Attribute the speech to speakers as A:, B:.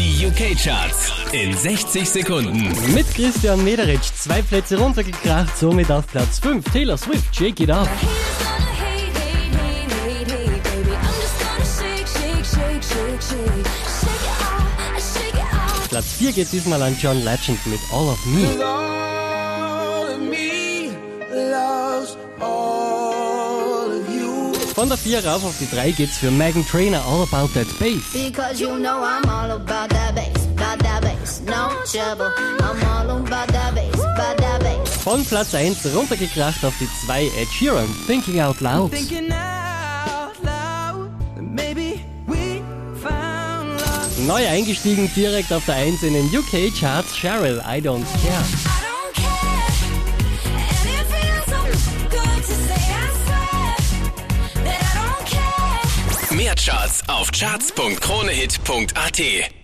A: Die UK-Charts in 60 Sekunden.
B: Mit Christian Mederich zwei Plätze runtergekracht, somit auf Platz 5. Taylor Swift, Shake It Up. Platz 4 geht diesmal an John Legend mit All of Me. Von der 4 rauf auf die 3 geht's für Megan Trainer All About That Bass.
C: Because you know I'm all about
B: Von Platz 1 runtergekracht auf die 2 Ed Sheeran, Thinking Out Loud.
D: Thinking out loud, maybe we found love.
B: Neu eingestiegen direkt auf der 1 in den UK Charts, Cheryl,
C: I don't care.
A: Mehr Charts auf charts.kronehit.at.